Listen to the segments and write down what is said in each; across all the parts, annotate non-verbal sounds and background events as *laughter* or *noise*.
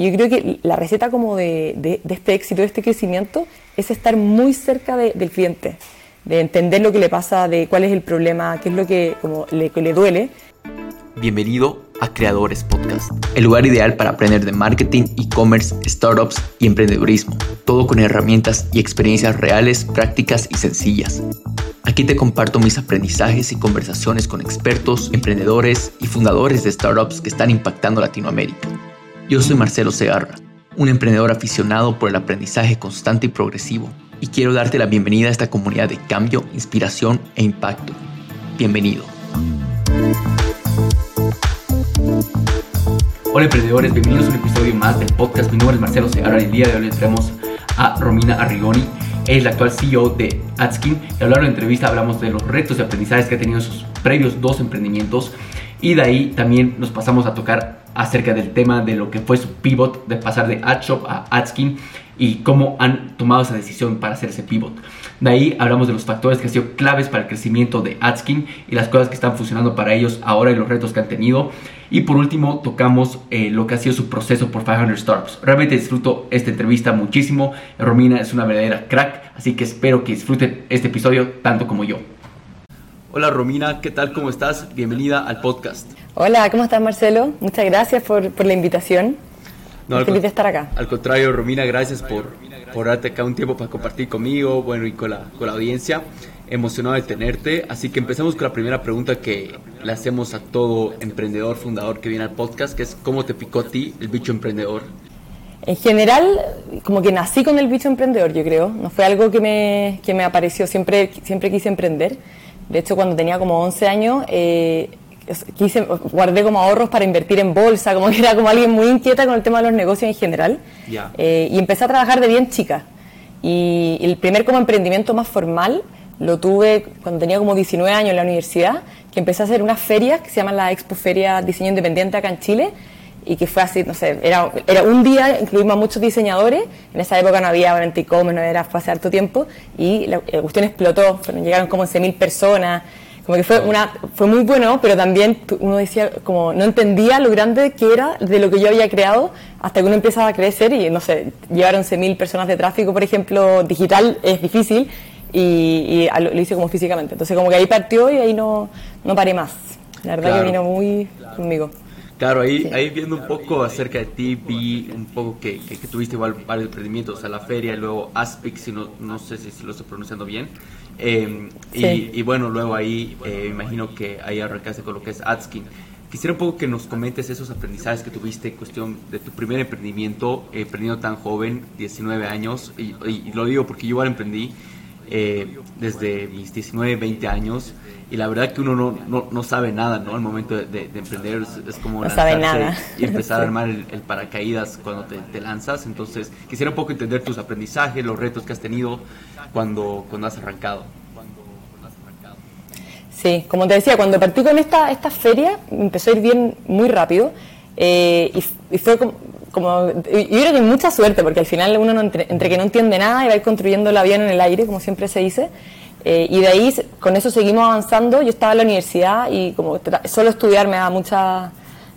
Yo creo que la receta como de, de, este éxito, de este crecimiento, es estar muy cerca del cliente, de entender lo que le pasa, de cuál es el problema, qué es lo que como le, le duele. Bienvenido a Creadores Podcast, el lugar ideal para aprender de marketing, e-commerce, startups y emprendedurismo, todo con herramientas y experiencias reales, prácticas y sencillas. Aquí te comparto mis aprendizajes y conversaciones con expertos, emprendedores y fundadores de startups que están impactando Latinoamérica. Yo soy Marcelo Segarra, un emprendedor aficionado por el aprendizaje constante y progresivo, y quiero darte la bienvenida a esta comunidad de cambio, inspiración e impacto. Bienvenido. Hola emprendedores, bienvenidos a un episodio más del podcast. Mi nombre es Marcelo Segarra y el día de hoy le traemos a Romina Arrigoni. Es la actual CEO de Adskin y a de la entrevista hablamos de los retos y aprendizajes que ha tenido en sus previos dos emprendimientos y de ahí también nos pasamos a tocar acerca del tema de lo que fue su pivot de pasar de AdShop a AdSkin y cómo han tomado esa decisión para hacer ese pivot. De ahí hablamos de los factores que han sido claves para el crecimiento de AdSkin y las cosas que están funcionando para ellos ahora y los retos que han tenido. Y por último tocamos eh, lo que ha sido su proceso por 500 Startups. Realmente disfruto esta entrevista muchísimo. Romina es una verdadera crack, así que espero que disfruten este episodio tanto como yo. Hola Romina, ¿qué tal? ¿Cómo estás? Bienvenida al podcast. Hola, ¿cómo estás Marcelo? Muchas gracias por, por la invitación. No, feliz de estar acá. Al contrario, Romina, gracias por, por darte acá un tiempo para compartir conmigo, bueno, y con la, con la audiencia. Emocionado de tenerte. Así que empecemos con la primera pregunta que le hacemos a todo emprendedor, fundador que viene al podcast, que es ¿cómo te picó a ti el bicho emprendedor? En general, como que nací con el bicho emprendedor, yo creo. No fue algo que me, que me apareció, siempre, siempre quise emprender. De hecho, cuando tenía como 11 años, eh, quise, guardé como ahorros para invertir en bolsa, como que era como alguien muy inquieta con el tema de los negocios en general. Eh, y empecé a trabajar de bien chica. Y el primer como emprendimiento más formal lo tuve cuando tenía como 19 años en la universidad, que empecé a hacer unas ferias que se llaman la Expo Feria Diseño Independiente acá en Chile, y que fue así, no sé, era, era un día, incluimos a muchos diseñadores, en esa época no había e-commerce, no era, fue hace harto tiempo, y la, cuestión explotó, llegaron como 11.000 personas, como que fue, una, fue muy bueno, pero también uno decía, como no entendía lo grande que era de lo que yo había creado, hasta que uno empezaba a crecer y, no sé, llevar 11.000 personas de tráfico, por ejemplo, digital es difícil, y, lo, hice como físicamente. Entonces como que ahí partió y ahí no, no paré más. La verdad que vino muy conmigo. Claro, ahí, ahí viendo un poco acerca de ti, vi un poco que, que, tuviste igual varios emprendimientos, a la feria, y luego Aspic, si no, no sé si, lo estoy pronunciando bien. Eh, y, bueno, luego ahí eh, imagino que ahí arrancaste con lo que es Adskin. Quisiera un poco que nos comentes esos aprendizajes que tuviste en cuestión de tu primer emprendimiento, eh, emprendiendo tan joven, 19 años, y, y, lo digo porque yo igual emprendí desde mis 19, 20 años y la verdad que uno no, no, no sabe nada, ¿no? Al momento de, emprender es, como no sabe nada. y empezar a *laughs* armar el, paracaídas cuando te, te, lanzas. Entonces, quisiera un poco entender tus aprendizajes, los retos que has tenido cuando, cuando has arrancado. Sí, como te decía, cuando partí con esta, esta feria, empezó a ir bien muy rápido eh, y, fue como, como, yo creo que mucha suerte, porque al final uno no entre, entre, que no entiende nada y va a ir construyendo la avión en el aire, como siempre se dice, eh, y de ahí, con eso seguimos avanzando. Yo estaba en la universidad y como solo estudiar me da mucho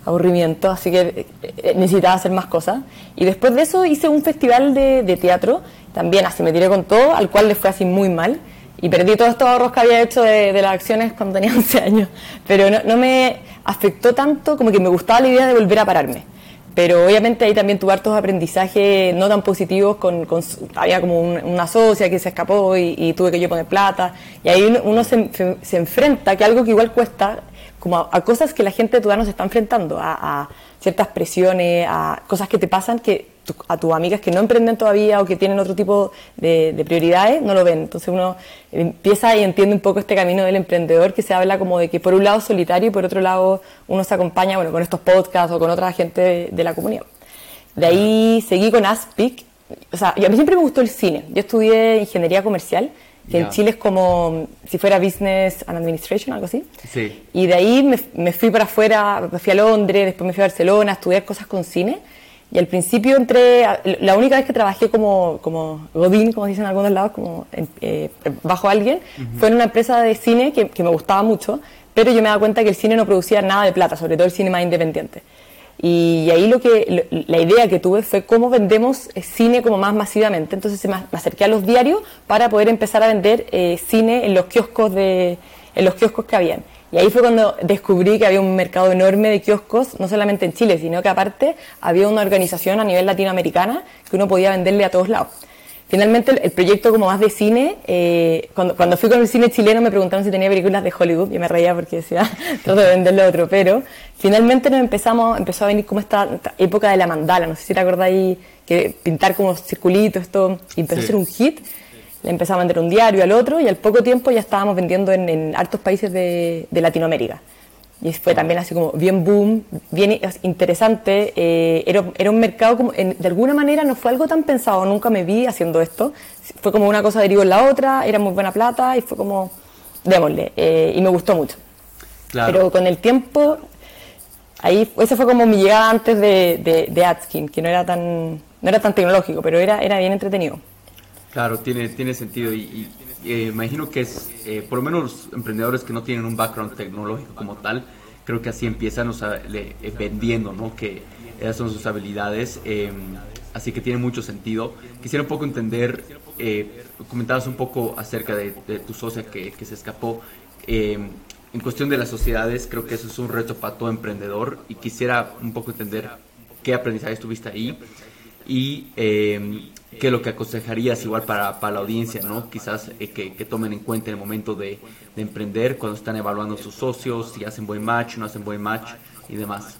aburrimiento, así que eh, necesitaba hacer más cosas. Y después de eso hice un festival de, teatro, también así me tiré con todo, al cual le fue así muy mal. Y perdí todos estos ahorros que había hecho de, las acciones cuando tenía *laughs* 11 años. Pero no, no me afectó tanto como que me gustaba la idea de volver a pararme. Pero obviamente ahí también tuve hartos aprendizajes no tan positivos, con, había como una socia que se escapó y, tuve que yo poner plata, y ahí uno, se, se, enfrenta, que algo que igual cuesta, como a, cosas que la gente de tu se está enfrentando, a, ciertas presiones, a cosas que te pasan que a tus amigas que no emprenden todavía o que tienen otro tipo de, prioridades no lo ven. Entonces uno empieza y entiende un poco este camino del emprendedor que se habla como de que por un lado solitario y por otro lado uno se acompaña bueno, con estos podcasts o con otra gente de, la comunidad. De ahí seguí con Aspic. O sea, a mí siempre me gustó el cine. Yo estudié ingeniería comercial, que en Chile es como si fuera Business and Administration, algo así. Sí. Y de ahí me, me fui para afuera, me fui a Londres, después me fui a Barcelona a estudiar cosas con cine y al principio entré, la única vez que trabajé como, como Godín, como dicen en algunos lados, como eh, bajo alguien, fue en una empresa de cine que, que, me gustaba mucho, pero yo me daba cuenta que el cine no producía nada de plata, sobre todo el cine más independiente. Y, ahí lo que la idea que tuve fue cómo vendemos eh, cine como más masivamente. Entonces me, acerqué a los diarios para poder empezar a vender eh, cine en los kioscos de en los kioscos que habían. Y ahí fue cuando descubrí que había un mercado enorme de kioscos, no solamente en Chile, sino que aparte había una organización a nivel latinoamericana que uno podía venderle a todos lados. Finalmente, el, proyecto como más de cine, eh, cuando, cuando, fui con el cine chileno me preguntaron si tenía películas de Hollywood y me reía porque decía, *laughs* trato de venderle otro, pero finalmente nos empezamos, empezó a venir como esta, época de la mandala, no sé si te acordáis que pintar como circulitos, esto, y empezó a ser un hit. Le empezamos a vender un diario al otro y al poco tiempo ya estábamos vendiendo en, en hartos países de, de Latinoamérica. Y fue también así como bien boom, bien interesante. Eh, era, era, un mercado como, de alguna manera no fue algo tan pensado, nunca me vi haciendo esto. Fue como una cosa derivó en la otra, era muy buena plata y fue como, démosle. Eh, y me gustó mucho. Pero con el tiempo, ahí, ese fue como mi llegada antes de, de, de Adskin, que no era tan, no era tan tecnológico, pero era, era bien entretenido. Claro, tiene, tiene sentido y eh, imagino que es, eh, por lo menos los emprendedores que no tienen un background tecnológico como tal, creo que así empiezan o sea, le, eh, vendiendo, ¿no? Que esas son sus habilidades, em, así que tiene mucho sentido. Quisiera un poco entender, comentabas un poco acerca de, tu socia que, que, se escapó. Em, en cuestión de las sociedades, creo que eso es un reto para todo emprendedor y quisiera un poco entender qué aprendizaje tuviste ahí y qué es lo que aconsejarías igual para, para la audiencia, ¿no? Quizás eh, que, que, tomen en cuenta en el momento de, de, emprender, cuando están evaluando sus socios, si hacen buen match, no hacen buen match y demás.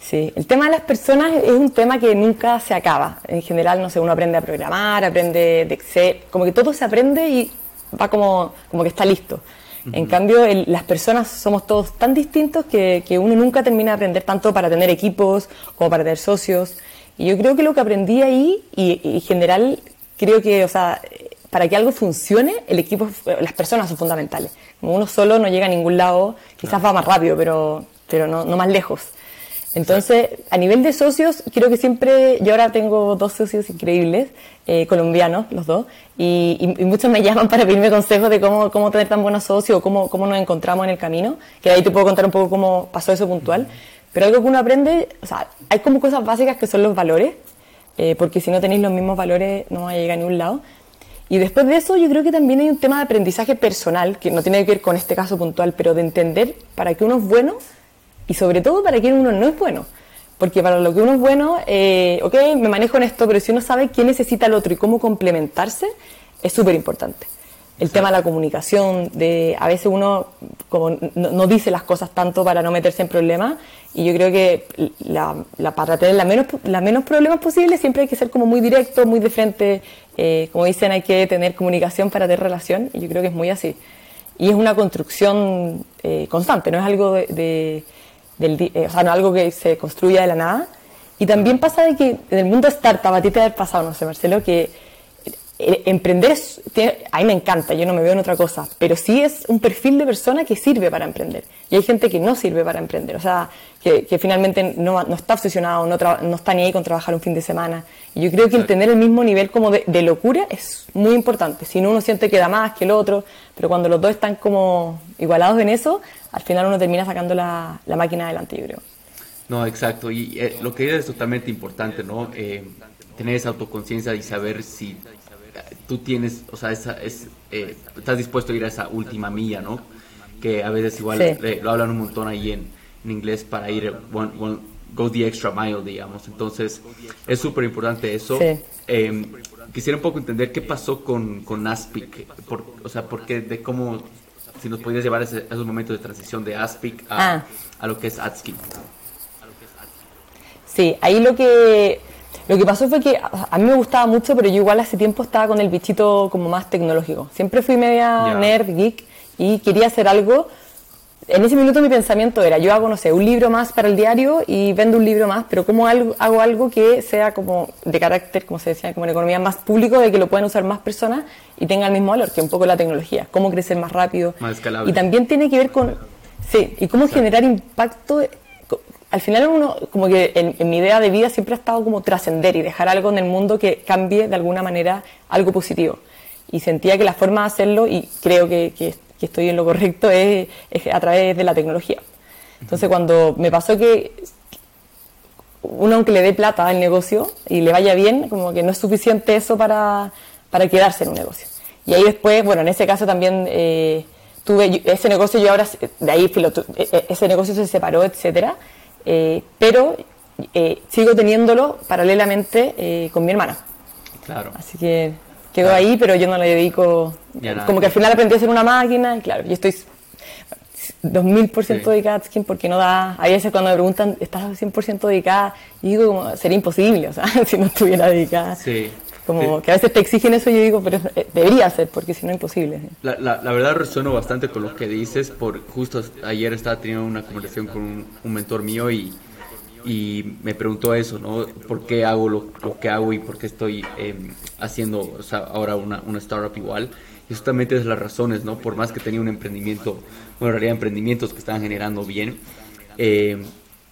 Sí, el tema de las personas es un tema que nunca se acaba. En general, no sé, uno aprende a programar, aprende de Excel, como que todo se aprende y va como, como que está listo. En cambio, las personas somos todos tan distintos que, que, uno nunca termina de aprender tanto para tener equipos como para tener socios. Y yo creo que lo que aprendí ahí, y, en general creo que, o sea, para que algo funcione, el equipo, las personas son fundamentales. Como uno solo no llega a ningún lado, quizás va más rápido, pero, pero no, no más lejos. Entonces, a nivel de socios, creo que siempre, yo ahora tengo dos socios increíbles, eh, colombianos, los dos, y, y, muchos me *laughs* llaman para pedirme consejos de cómo, cómo tener tan buenos socios o cómo, cómo nos encontramos en el camino, que ahí te puedo contar un poco cómo pasó eso puntual. Pero algo que uno aprende, o sea, hay como cosas básicas que son los valores, eh, porque si no tenéis los mismos valores no va a llegar a ningún lado. Y después de eso yo creo que también hay un tema de aprendizaje personal, que no tiene que ver con este caso puntual, pero de entender para qué uno es bueno y sobre todo para qué uno no es bueno. Porque para lo que uno es bueno, eh, ok, me manejo en esto, pero si uno sabe qué necesita el otro y cómo complementarse, es súper importante el tema de la comunicación, de a veces uno como no, dice las cosas tanto para no meterse en problemas y yo creo que la, para tener la menos, la menos problemas posibles siempre hay que ser como muy directo, muy de frente, eh, como dicen hay que tener comunicación para tener relación y yo creo que es muy así. Y es una construcción eh, constante, no es algo de, del, eh, o sea, no algo que se construya de la nada. Y también pasa de que en el mundo startup, a ti te ha pasado, no sé, Marcelo, que eh, emprender, a mí me encanta, yo no me veo en otra cosa, pero sí es un perfil de persona que sirve para emprender. Y hay gente que no sirve para emprender, o sea, que, finalmente no, está obsesionado, no, no, está ni ahí con trabajar un fin de semana. Y yo creo que tener el mismo nivel como de, locura es muy importante. Si no, uno siente que da más que el otro, pero cuando los dos están como igualados en eso, al final uno termina sacando la, máquina adelante, yo creo. No, exacto. Y eh, lo que es totalmente importante, ¿no? Eh, tener esa autoconciencia y saber si tú tienes, o sea, esa, es, eh, estás dispuesto a ir a esa última milla, ¿no? Que a veces igual eh, lo hablan un montón ahí en, en inglés para ir, go the extra mile, digamos. Entonces, es súper importante eso. Em, quisiera un poco entender qué pasó con, con Aspic, por, o sea, porque de cómo, si nos podías llevar a, esos momentos de transición de Aspic a, ah. a lo que es AdSkin. Sí, ahí lo que lo que pasó fue que a mí me gustaba mucho, pero yo igual hace tiempo estaba con el bichito como más tecnológico. Siempre fui media nerd, geek, y quería hacer algo. En ese minuto mi pensamiento era, yo hago, no sé, un libro más para el diario y vendo un libro más, pero ¿cómo hago algo que sea como de carácter, como se decía, como en economía más público, de que lo puedan usar más personas y tenga el mismo valor, que un poco la tecnología, cómo crecer más rápido. Más escalable. Y también tiene que ver con, sí, y cómo generar impacto al final uno, como que en, mi idea de vida siempre ha estado como trascender y dejar algo en el mundo que cambie de alguna manera algo positivo. Y sentía que la forma de hacerlo, y creo que, que, estoy en lo correcto, es, a través de la tecnología. Entonces cuando me pasó que uno aunque le dé plata al negocio y le vaya bien, como que no es suficiente eso para, para quedarse en un negocio. Y ahí después, bueno, en ese caso también eh, tuve ese negocio, yo ahora, de ahí e, e, ese negocio se separó, etcétera, eh, pero eh, sigo teniéndolo paralelamente con mi hermana. Claro. Así que quedó ahí, pero yo no le dedico, como que al final aprendí a hacer una máquina, y claro, yo estoy 2000% sí. dedicada a Atskin porque no da. A veces cuando me preguntan, ¿estás 100% dedicada? Y digo, como, sería imposible, o sea, *laughs* si no estuviera dedicada. Sí. Como que a veces te exigen eso y yo digo, pero eh, debería ser, porque si no, imposible. La, la, la, verdad resueno bastante con lo que dices, por justo ayer estaba teniendo una conversación con un, un mentor mío y, y me preguntó eso, ¿no? ¿Por qué hago lo, lo que hago y por qué estoy eh, haciendo o sea, ahora una, una startup igual? Y justamente es las razones, ¿no? Por más que tenía un emprendimiento, bueno, en realidad emprendimientos que estaban generando bien, eh,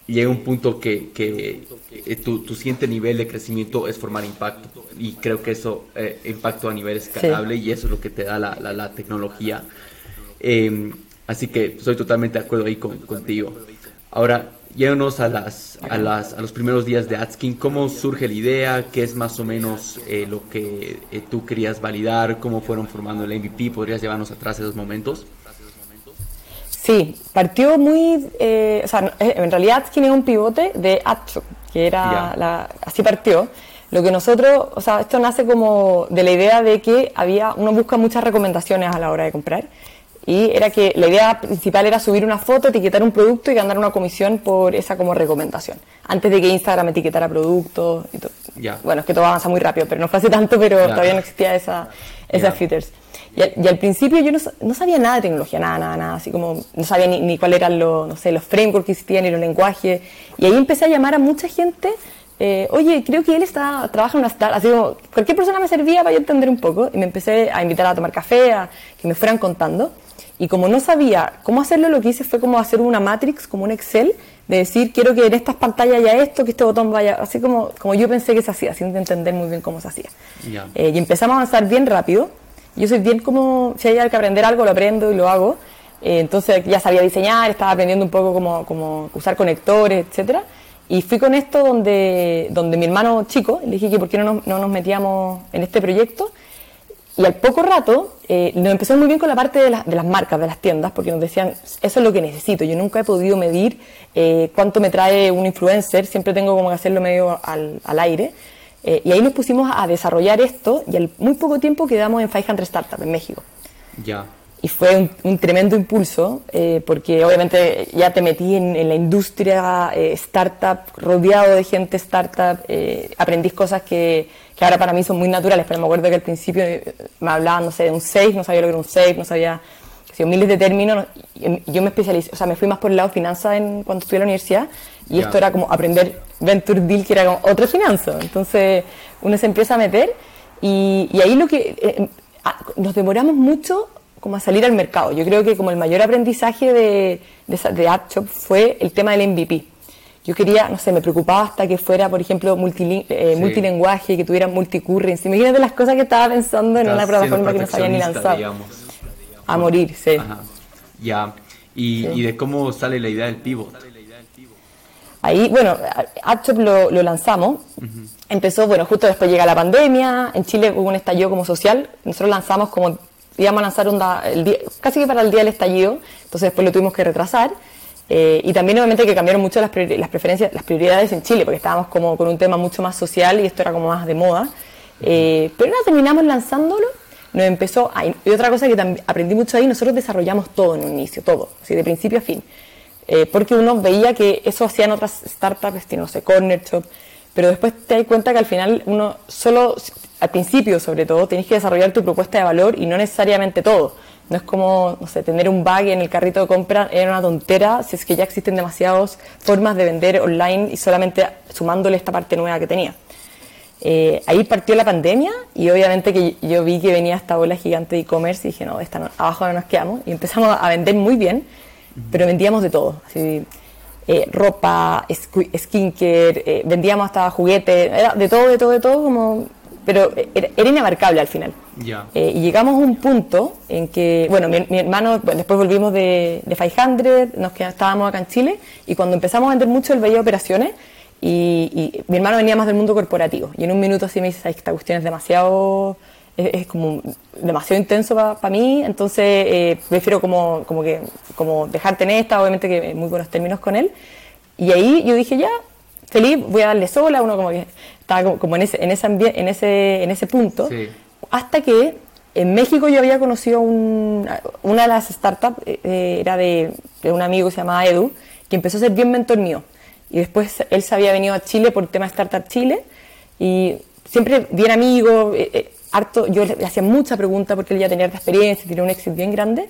llega un punto que, que eh, tu, tu, siguiente nivel de crecimiento es formar impacto. Y creo que eso, eh, impacto a nivel escalable, sí. y eso es lo que te da la, la, la tecnología. Eh, así que estoy totalmente de acuerdo ahí con, contigo. Ahora, llévanos a, las, a, las, a los primeros días de Atskin. ¿Cómo surge la idea? ¿Qué es más o menos eh, lo que eh, tú querías validar? ¿Cómo fueron formando el MVP? ¿Podrías llevarnos atrás esos momentos? Sí, partió muy, eh, o sea, en realidad Atskin es un pivote de Atso, que era, la, así partió. Lo que nosotros, o sea, esto nace como de la idea de que había, uno busca muchas recomendaciones a la hora de comprar y era que la idea principal era subir una foto, etiquetar un producto y ganar una comisión por esa como recomendación. Antes de que Instagram etiquetara productos y todo. Yeah. Bueno, es que todo avanza muy rápido, pero no fue hace tanto, pero yeah. todavía no existía esa, esas yeah. features. Y, y, al principio yo no, no, sabía nada de tecnología, nada, nada, nada, así como no sabía ni, ni cuáles eran los, no sé, los frameworks que existían, ni los lenguajes. Y ahí empecé a llamar a mucha gente eh, oye, creo que él está, trabaja en una startup, así como cualquier persona me servía para yo entender un poco y me empecé a invitar a tomar café, a que me fueran contando. Y como no sabía cómo hacerlo, lo que hice fue como hacer una matrix, como un Excel, de decir, quiero que en estas pantallas haya esto, que este botón vaya, así como, como yo pensé que se hacía, sin entender muy bien cómo se hacía. Yeah. Eh, y empezamos a avanzar bien rápido. Yo soy bien como, si hay que aprender algo, lo aprendo y lo hago. Eh, entonces ya sabía diseñar, estaba aprendiendo un poco cómo, cómo usar conectores, etcétera. Y fui con esto donde, donde mi hermano chico, le dije que por qué no nos, no nos metíamos en este proyecto. Y al poco rato eh, nos empezó muy bien con la parte de, la, de, las marcas, de las tiendas, porque nos decían, eso es lo que necesito. Yo nunca he podido medir eh, cuánto me trae un influencer, siempre tengo como que hacerlo medio al, al aire. Eh, y ahí nos pusimos a desarrollar esto y al muy poco tiempo quedamos en 500 Startups en México. Ya y fue un, un tremendo impulso eh, porque obviamente ya te metí en, en la industria eh, startup, rodeado de gente startup, eh, aprendí cosas que, que, ahora para mí son muy naturales, pero me acuerdo que al principio me hablaban, no sé, de un safe, no sabía lo que era un safe, no sabía sé, miles de términos, y yo me especialicé, o sea, me fui más por el lado de finanzas en, cuando estuve en la universidad, y yeah. esto era como aprender Venture Deal, que era como otro finanzo, entonces uno se empieza a meter, y, y ahí lo que... Eh, nos demoramos mucho como a salir al mercado. Yo creo que como el mayor aprendizaje de, de, de AppShop fue el tema del MVP. Yo quería, no sé, me preocupaba hasta que fuera, por ejemplo, multiling eh, sí. multilenguaje, que tuviera multicurrency. Imagínate las cosas que estaba pensando en una plataforma que no se había ni lanzado. Digamos. A morir, sí. Ajá. Ya. Y, sí. y, de cómo sale la idea del pivot. Ahí, bueno, AppShop lo, lo lanzamos. Uh -huh. Empezó, bueno, justo después llega la pandemia. En Chile hubo un estallido como social. Nosotros lanzamos como íbamos a lanzar un da, el día, casi que para el día del estallido, entonces después lo tuvimos que retrasar. Eh, y también obviamente que cambiaron mucho las, priori las preferencias, las prioridades en Chile, porque estábamos como con un tema mucho más social y esto era como más de moda. Eh, pero nada, terminamos lanzándolo, nos empezó, a, y otra cosa que aprendí mucho ahí, nosotros desarrollamos todo en un inicio, todo, así de principio a fin. Eh, porque uno veía que eso hacían otras startups, no sé, Corner Shop, pero después te das cuenta que al final uno solo al principio sobre todo, tienes que desarrollar tu propuesta de valor y no necesariamente todo. No es como, no sé, tener un bag en el carrito de compra era una tontera si es que ya existen demasiadas formas de vender online y solamente sumándole esta parte nueva que tenía. Eh, ahí partió la pandemia y obviamente que yo vi que venía esta ola gigante de e-commerce y dije, no, esta no, abajo no nos quedamos. Y empezamos a vender muy bien, pero vendíamos de todo. Así, eh, ropa, skincare, eh, vendíamos hasta juguetes, era de todo, de todo, de todo, como pero era, era inabarcable al final. Yeah. Eh, y llegamos a un punto en que, bueno, mi, mi hermano, bueno, después volvimos de, de 500, nos quedamos, estábamos acá en Chile, y cuando empezamos a vender mucho, él veía operaciones, y, mi hermano venía más del mundo corporativo. Y en un minuto así me dice, esta cuestión es demasiado, es, como demasiado intenso para mí, entonces eh, prefiero como, como, que, como dejarte en esta, obviamente que muy buenos términos con él. Y ahí yo dije, ya, feliz, voy a darle sola, uno como que estaba como en ese, en ese, en ese, en ese punto, hasta que en México yo había conocido una de las startups, eh, eh, era de, de, un amigo que se llamaba Edu, que empezó a ser bien mentor mío. Y después él se había venido a Chile por el tema de Startup Chile y siempre bien amigo, eh, harto, yo le hacía mucha pregunta porque él ya tenía experiencia, tenía un éxito bien grande,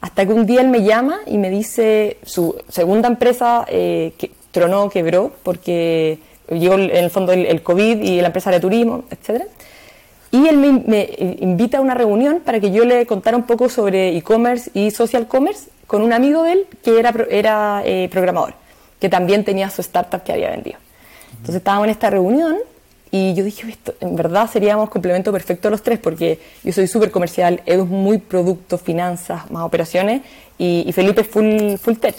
hasta que un día él me llama y me dice su segunda empresa que tronó, quebró, porque llegó en el fondo el, COVID y la empresa de turismo, etcétera. Y él me, invita a una reunión para que yo le contara un poco sobre e-commerce y social commerce con un amigo de él que era, era eh, programador, que también tenía su startup que había vendido. Entonces estábamos en esta reunión y yo dije, esto, en verdad seríamos complemento perfecto los tres, porque yo soy súper comercial, Edu es muy producto, finanzas, más operaciones, y, Felipe es full, full tech.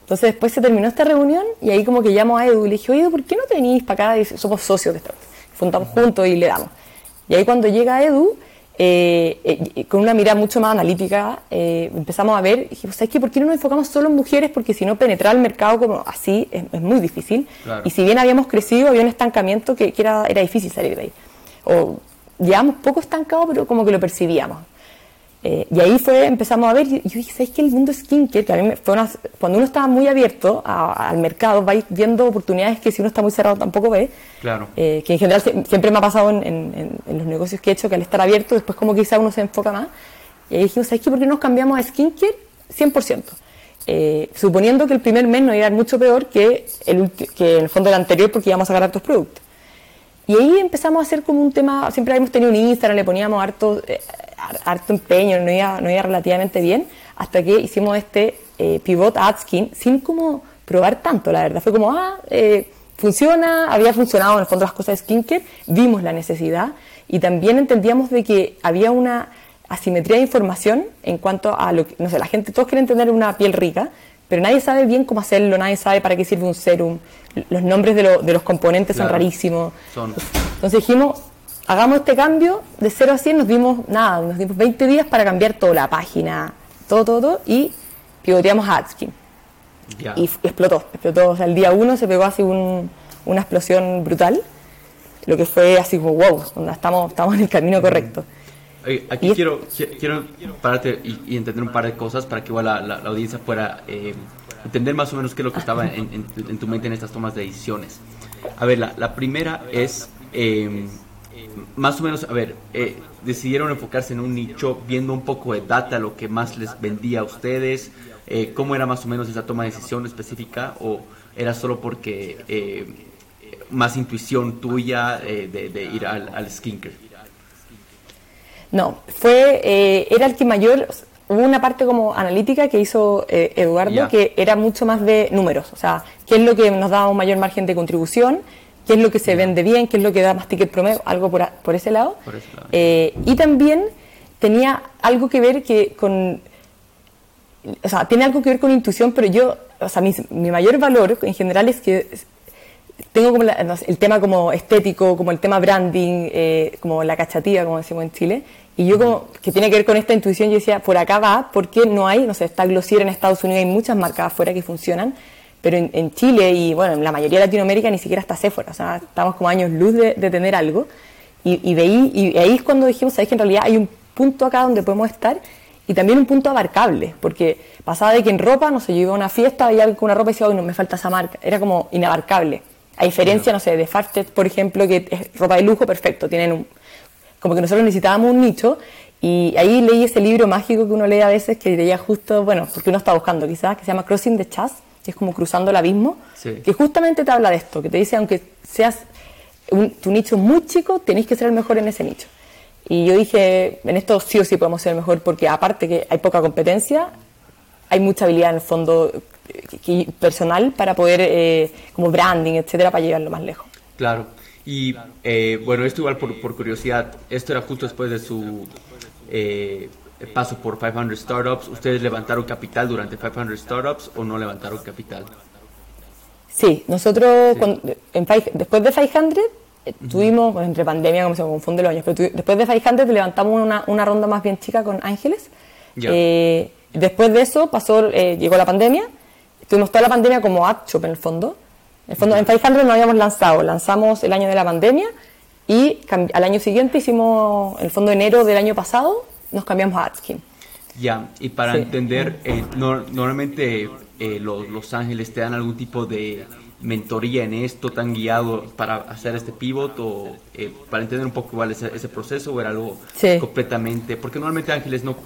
Entonces después se terminó esta reunión y ahí como que llamo a Edu y le dije, oye, ¿por qué no te venís para acá? Y somos socios de startup. Juntamos juntos y le damos. Y ahí cuando llega Edu, eh, eh, con una mirada mucho más analítica, eh, empezamos a ver, dijimos, ¿sabes qué? ¿Por qué no nos enfocamos solo en mujeres? Porque si no, penetrar el mercado como así es, muy difícil. Y si bien habíamos crecido, había un estancamiento que, era, era difícil salir de ahí. O llevamos poco estancado, pero como que lo percibíamos. Eh, y ahí fue, empezamos a ver, y yo dije, ¿sabes que el mundo skincare, que a mí fue cuando uno está muy abierto al mercado, va viendo oportunidades que si uno está muy cerrado tampoco ve. Claro. Eh, que en general siempre me ha pasado en, los negocios que he hecho, que al estar abierto, después como quizá uno se enfoca más. Y ahí dijimos, ¿sabes qué? ¿Por qué nos cambiamos a skincare 100%? Eh, suponiendo que el primer mes no iba a ir mucho peor que, el, que en el fondo el anterior porque íbamos a sacar hartos productos. Y ahí empezamos a hacer como un tema, siempre habíamos tenido un Instagram, le poníamos harto, harto empeño, no iba, no iba relativamente bien, hasta que hicimos este eh, pivot AdSkin sin como probar tanto, la verdad. Fue como, ah, eh, funciona, había funcionado en el fondo las cosas de skincare, vimos la necesidad y también entendíamos de que había una asimetría de información en cuanto a lo que, no sé, la gente, todos quieren tener una piel rica, pero nadie sabe bien cómo hacerlo, nadie sabe para qué sirve un serum, los nombres de, de los componentes son rarísimos. Entonces dijimos, hagamos este cambio de 0 a 100, nos dimos nada, nos dimos 20 días para cambiar toda la página, todo, todo, y pivoteamos a AdSkin. Y explotó, explotó. O sea, el día 1 se pegó así una explosión brutal, lo que fue así como, wow, estamos, estamos en el camino correcto. Aquí quiero, quiero pararte y, entender un par de cosas para que igual la, audiencia pueda eh, entender más o menos qué es lo que estaba en, tu mente en estas tomas de decisiones. A ver, la, primera es... Eh, más o menos, a ver, eh, decidieron enfocarse en un nicho viendo un poco de data, lo que más les vendía a ustedes, eh, cómo era más o menos esa toma de decisión específica o era solo porque eh, más intuición tuya de, ir al, al, skincare. No, fue, era el que mayor, hubo una parte como analítica que hizo Eduardo que era mucho más de números, o sea, qué es lo que nos daba un mayor margen de contribución qué es lo que se vende bien, qué es lo que da más ticket promedio, algo por, por ese lado. Eh, y también tenía algo que ver que con, o sea, tiene algo que ver con intuición, pero yo, o sea, mi, mi mayor valor en general es que tengo como el tema como estético, como el tema branding, eh, como la cachatía, como decimos en Chile, y yo como que tiene que ver con esta intuición, yo decía, por acá va, porque no hay, no sé, está Glossier en Estados Unidos, hay muchas marcas afuera que funcionan, pero en, Chile y bueno, en la mayoría de Latinoamérica ni siquiera está Sephora, o sea, estamos como años luz de, tener algo. Y, y, de ahí, y ahí es cuando dijimos, ¿sabes que en realidad hay un punto acá donde podemos estar y también un punto abarcable? Porque pasaba de que en ropa, no sé, yo iba a una fiesta, veía con una ropa y decía, no, me falta esa marca. Era como inabarcable. A diferencia, no sé, de Fartet, por ejemplo, que es ropa de lujo, perfecto, tienen un... Como que nosotros necesitábamos un nicho y ahí leí ese libro mágico que uno lee a veces, que leía justo, bueno, porque uno está buscando quizás, que se llama Crossing the Chas, que es como cruzando el abismo, que justamente te habla de esto, que te dice, aunque seas tu nicho muy chico, tenéis que ser el mejor en ese nicho. Y yo dije, en esto sí o sí podemos ser el mejor, porque aparte que hay poca competencia, hay mucha habilidad en el fondo eh, personal para poder, eh, como branding, etcétera, para llevarlo más lejos. Claro. Y eh, bueno, esto igual por, por, curiosidad, esto era justo después de su paso por 500 Startups, ¿ustedes levantaron capital durante 500 Startups o no levantaron capital? Sí, nosotros en después de 500 eh, tuvimos, entre pandemia, como se confunde los años, pero después de 500 levantamos una, una, ronda más bien chica con Ángeles. Eh, después de eso pasó, eh, llegó la pandemia, tuvimos toda la pandemia como AdShop en el fondo. En el fondo, en 500 no habíamos lanzado, lanzamos el año de la pandemia y al año siguiente hicimos, en el fondo enero del año pasado, nos cambiamos a AdSkin. Ya, y para entender, normalmente eh, los, los, Ángeles te dan algún tipo de mentoría en esto, te han guiado para hacer este pivot o eh, para entender un poco cuál es ese proceso o era algo completamente, porque normalmente Ángeles no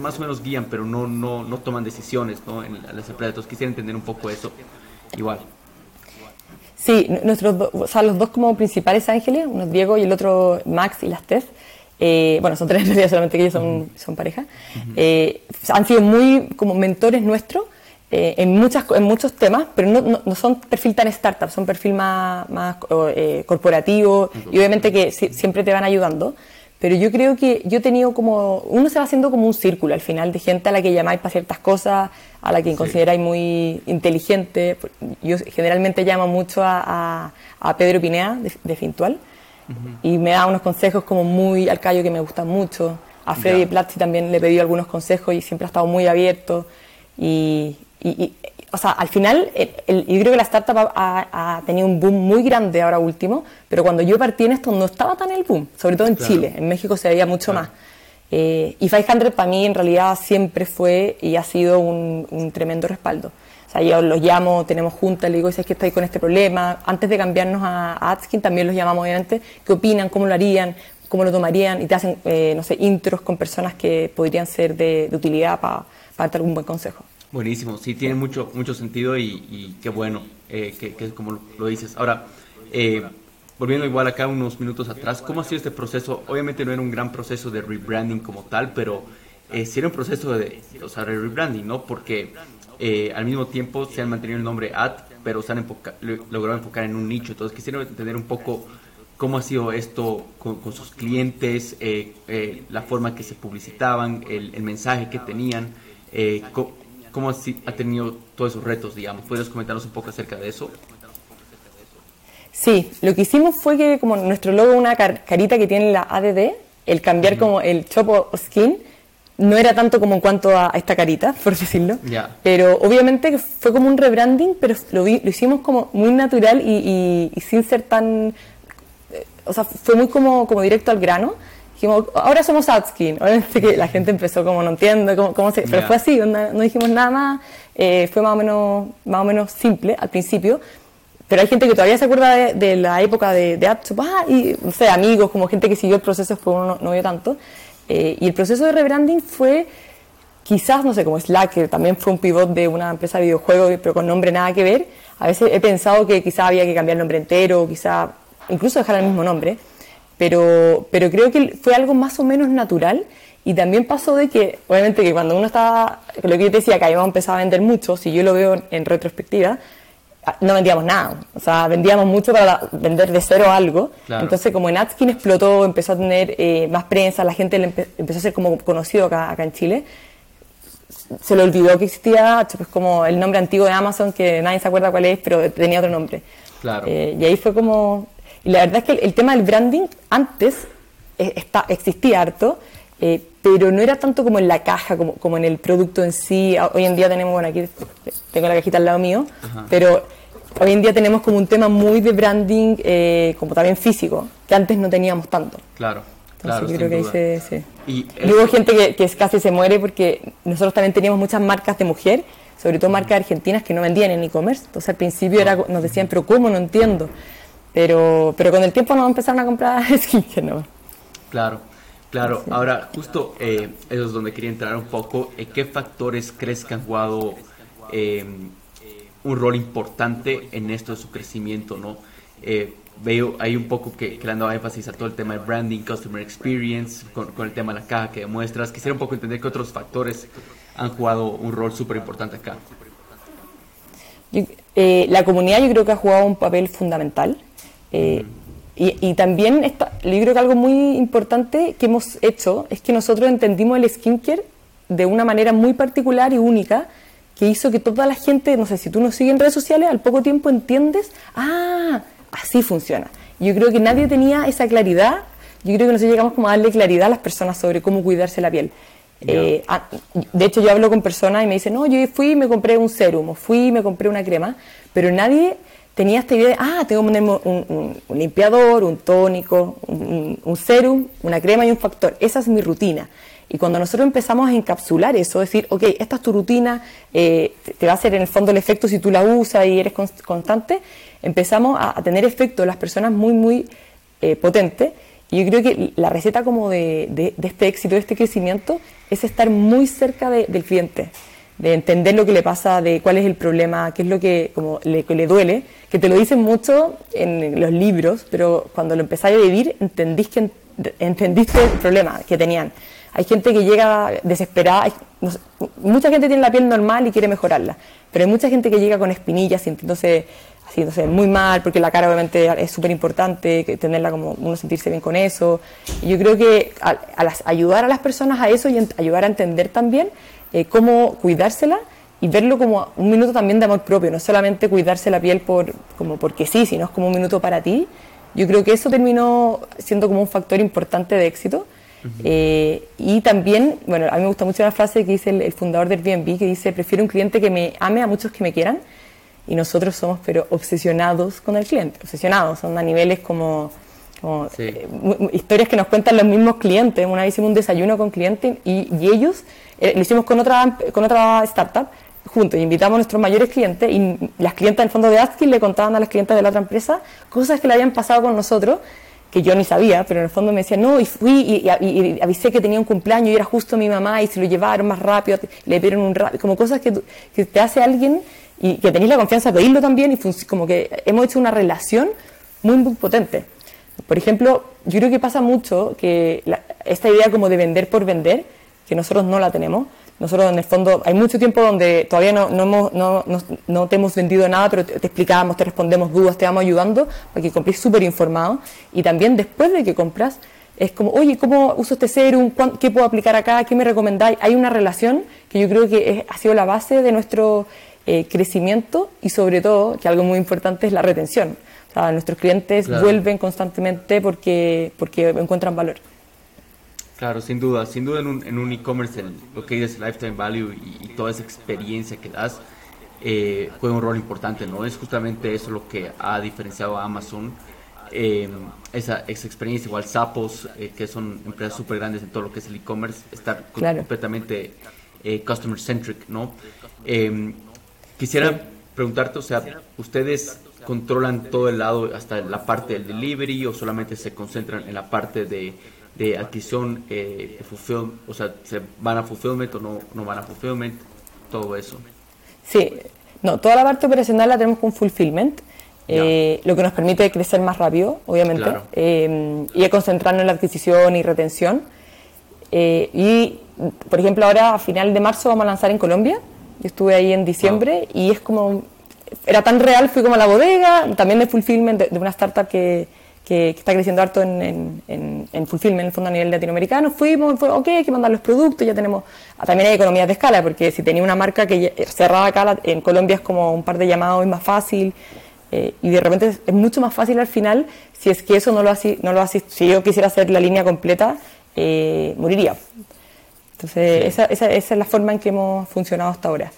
más o menos guían, pero no no, no toman decisiones ¿no? en las empresas, entonces quisiera entender un poco eso igual. Sí, nuestros o sea, los dos como principales ángeles, uno es Diego y el otro Max y la Steph, eh, bueno, son tres en realidad, solamente que ellos son, son pareja, han sido muy como mentores nuestros eh, en, muchas, en muchos temas, pero no, no, son perfil tan startup, son perfil más, más eh, corporativo y obviamente que siempre te van ayudando. Pero yo creo que yo he tenido como, uno se va haciendo como un círculo al final de gente a la que llamáis para ciertas cosas, a la que consideráis muy inteligente. Yo generalmente llamo mucho a, a, Pedro Pinea de, Fintual y me da unos consejos como muy al callo que me gustan mucho. A Freddy Platzi también le he pedido algunos consejos y siempre ha estado muy abierto. Y, y, o sea, al final, el, yo creo que la startup ha, tenido un boom muy grande ahora último, pero cuando yo partí en esto no estaba tan el boom, sobre todo en Chile, en México se veía mucho más. Eh, y 500 para mí en realidad siempre fue y ha sido un, tremendo respaldo. O sea, yo los llamo, tenemos juntas, le digo, si es que estáis con este problema, antes de cambiarnos a, Adskin también los llamamos obviamente, qué opinan, cómo lo harían, cómo lo tomarían y te hacen, eh, no sé, intros con personas que podrían ser de, utilidad para darte algún buen consejo. Buenísimo, sí, tiene mucho, mucho sentido y, qué bueno eh, que, que, como lo dices. Ahora, eh, volviendo igual acá unos minutos atrás, ¿cómo ha sido este proceso? Obviamente no era un gran proceso de rebranding como tal, pero eh, sí era un proceso de, o sea, de rebranding, ¿no? Porque eh, al mismo tiempo se han mantenido el nombre Ad, pero se han logrado enfocar en un nicho. Entonces quisiera entender un poco cómo ha sido esto con, sus clientes, la forma que se publicitaban, el, el mensaje que tenían. Eh, cómo ha tenido todos esos retos, digamos. ¿Puedes comentarnos un poco acerca de eso? Sí, lo que hicimos fue que como nuestro logo una carita que tiene la ADD, el cambiar como el chopo skin, no era tanto como en cuanto a esta carita, *laughs* por decirlo. Pero obviamente fue como un rebranding, pero lo, lo hicimos como muy natural y, y, sin ser tan... Eh, o sea, fue muy como, como directo al grano dijimos, ahora somos Adskin. *laughs* Obviamente que la gente empezó como, no entiendo cómo, cómo se... Pero fue así, no, dijimos nada más, eh, fue más o, menos, más o menos simple al principio. Pero hay gente que todavía se acuerda de, la época de, de ah, y, no sé, amigos, como gente que siguió el proceso, pues uno no, vio tanto. Eh, y el proceso de rebranding fue, quizás, no sé, como Slack, que también fue un pivot de una empresa de videojuegos, pero con nombre nada que ver. A veces he pensado que quizás había que cambiar el nombre entero, quizás incluso dejar el mismo nombre. Pero, pero creo que fue algo más o menos natural y también pasó de que, obviamente que cuando uno estaba, lo que yo te decía, que habíamos empezado a vender mucho, si yo lo veo en retrospectiva, ah, no vendíamos nada, o sea, vendíamos mucho para vender de cero algo. Entonces, como en Adskin explotó, empezó a tener eh, más prensa, la gente empezó a ser como conocido acá, acá en Chile, se le olvidó que existía pues como el nombre antiguo de Amazon, que nadie se acuerda cuál es, pero tenía otro nombre. Claro. Eh, y ahí fue como y la verdad es que el, tema del branding antes eh, está, existía harto, eh, pero no era tanto como en la caja, como, como, en el producto en sí. Hoy en día tenemos, bueno, aquí tengo la cajita al lado mío, pero hoy en día tenemos como un tema muy de branding, eh, como también físico, que antes no teníamos tanto. Claro. Claro, creo que Y, hubo gente que, que, casi se muere porque nosotros también teníamos muchas marcas de mujer, sobre todo marcas argentinas que no vendían en e-commerce. Entonces al principio era, nos decían, pero ¿cómo? No entiendo. Pero, pero con el tiempo no empezaron a comprar *laughs* skincare, ¿no? Claro, claro. Ahora, justo eh, eso es donde quería entrar un poco. Eh, ¿Qué factores crees que han jugado em, un rol importante en esto de su crecimiento, no? Eh, veo ahí un poco que, le han dado énfasis a todo el tema de branding, customer experience, con, con, el tema de la caja que demuestras. Quisiera un poco entender qué otros factores han jugado un rol súper importante acá. la comunidad yo creo que ha jugado un papel fundamental. Eh, y, también está, yo creo que algo muy importante que hemos hecho es que nosotros entendimos el skincare de una manera muy particular y única que hizo que toda la gente, no sé, si tú nos sigues en redes sociales, al poco tiempo entiendes, ah, así funciona. Yo creo que nadie tenía esa claridad, yo creo que nosotros llegamos como a darle claridad a las personas sobre cómo cuidarse la piel. Eh, de hecho, yo hablo con personas y me dicen, no, yo fui y me compré un serum, o fui y me compré una crema, pero nadie tenía esta idea de, ah, tengo que un, limpiador, un tónico, un, serum, una crema y un factor. Esa es mi rutina. Y cuando nosotros empezamos a encapsular eso, decir, ok, esta es tu rutina, eh, te va a hacer en el fondo el efecto si tú la usas y eres constante, empezamos a, tener efecto las personas muy, muy eh, potentes. Y yo creo que la receta como de, este éxito, de este crecimiento, es estar muy cerca del cliente de entender lo que le pasa, de cuál es el problema, qué es lo que, como le, le duele, que te lo dicen mucho en los libros, pero cuando lo empezáis a vivir entendís que, entendiste el problema que tenían. Hay gente que llega desesperada, mucha gente tiene la piel normal y quiere mejorarla, pero hay mucha gente que llega con espinillas, sintiéndose, sintiéndose muy mal, porque la cara obviamente es súper importante, tenerla como uno sentirse bien con eso. Yo creo que ayudar a las personas a eso y ayudar a entender también eh, cómo cuidársela y verlo como un minuto también de amor propio, no solamente cuidarse la piel por, como porque sí, sino es como un minuto para ti. Yo creo que eso terminó siendo como un factor importante de éxito. Eh, y también, bueno, a mí me gusta mucho una frase que dice el, fundador del Airbnb, que dice, prefiero un cliente que me ame a muchos que me quieran. Y nosotros somos, pero obsesionados con el cliente, obsesionados, son a niveles como, eh, historias que nos cuentan los mismos clientes. Una vez hicimos un desayuno con clientes y, y ellos eh, lo hicimos con otra, con otra startup juntos, invitamos a nuestros mayores clientes y las clientas del fondo de Askin le contaban a las clientes de la otra empresa cosas que le habían pasado con nosotros que yo ni sabía, pero en el fondo me decían, no, y fui y, avisé que tenía un cumpleaños y era justo mi mamá y se lo llevaron más rápido, le pidieron un rápido, como cosas que, que, te hace alguien y que tenéis la confianza de pedirlo también y como que hemos hecho una relación muy, muy potente. Por ejemplo, yo creo que pasa mucho que esta idea como de vender por vender, que nosotros no la tenemos. Nosotros en el fondo hay mucho tiempo donde todavía no, no, hemos, no, no, te hemos vendido nada, pero te, explicamos, te respondemos dudas, te vamos ayudando para que compres súper informado. Y también después de que compras, es como, oye, ¿cómo uso este serum? ¿Qué puedo aplicar acá? ¿Qué me recomendáis? Hay una relación que yo creo que ha sido la base de nuestro eh, crecimiento y sobre todo, que algo muy importante es la retención. Nuestros clientes vuelven constantemente porque, porque encuentran valor. Claro, sin duda, sin duda en un, en un e-commerce lo que es lifetime value y, toda esa experiencia que das eh, juega un rol importante, ¿no? Es justamente eso lo que ha diferenciado a Amazon, eh, esa, esa, experiencia, igual Sapos, eh, que son empresas súper grandes en todo lo que es el e-commerce, estar completamente customer centric, ¿no? quisiera preguntarte, o sea, ustedes controlan todo el lado hasta la parte del delivery o solamente se concentran en la parte de de adquisición, eh, o sea, ¿se van a fulfillment o no, no van a fulfillment? Todo eso. Sí, no, toda la parte operacional la tenemos con fulfillment, eh, lo que nos permite crecer más rápido, obviamente, eh, y concentrarnos en la adquisición y retención. Eh, y, por ejemplo, ahora a final de marzo vamos a lanzar en Colombia. Yo estuve ahí en diciembre y es como, era tan real, fui como a la bodega, también de fulfillment de una startup que que, está creciendo harto en, en, en, fulfillment, en el fondo a nivel latinoamericano. Fuimos, fue, ok, hay que mandar los productos, ya tenemos, ah, también hay economías de escala, porque si tenía una marca que cerraba acá, en Colombia es como un par de llamados, es más fácil, eh, y de repente es, mucho más fácil al final, si es que eso no lo hace, no lo hace si yo quisiera hacer la línea completa, eh, moriría. Entonces, esa, esa, esa, es la forma en que hemos funcionado hasta ahora.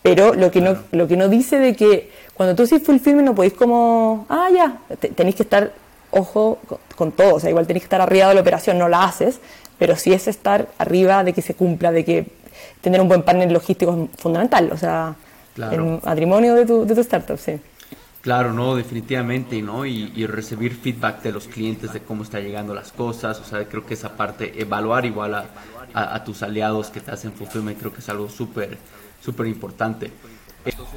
Pero lo que, no, lo que no dice de que cuando tú haces fulfillment no podéis como, ah, ya, tenéis que estar ojo con, todo, o sea, igual tenés que estar arriba de la operación, no la haces, pero sí es estar arriba de que se cumpla, de que tener un buen partner logístico es fundamental, o sea, el matrimonio de tu, de tu startup, sí. Claro, no, definitivamente, ¿no? Y, recibir feedback de los clientes de cómo están llegando las cosas, o sea, creo que esa parte, evaluar igual a, a, tus aliados que te hacen fulfillment, creo que es algo súper, súper importante.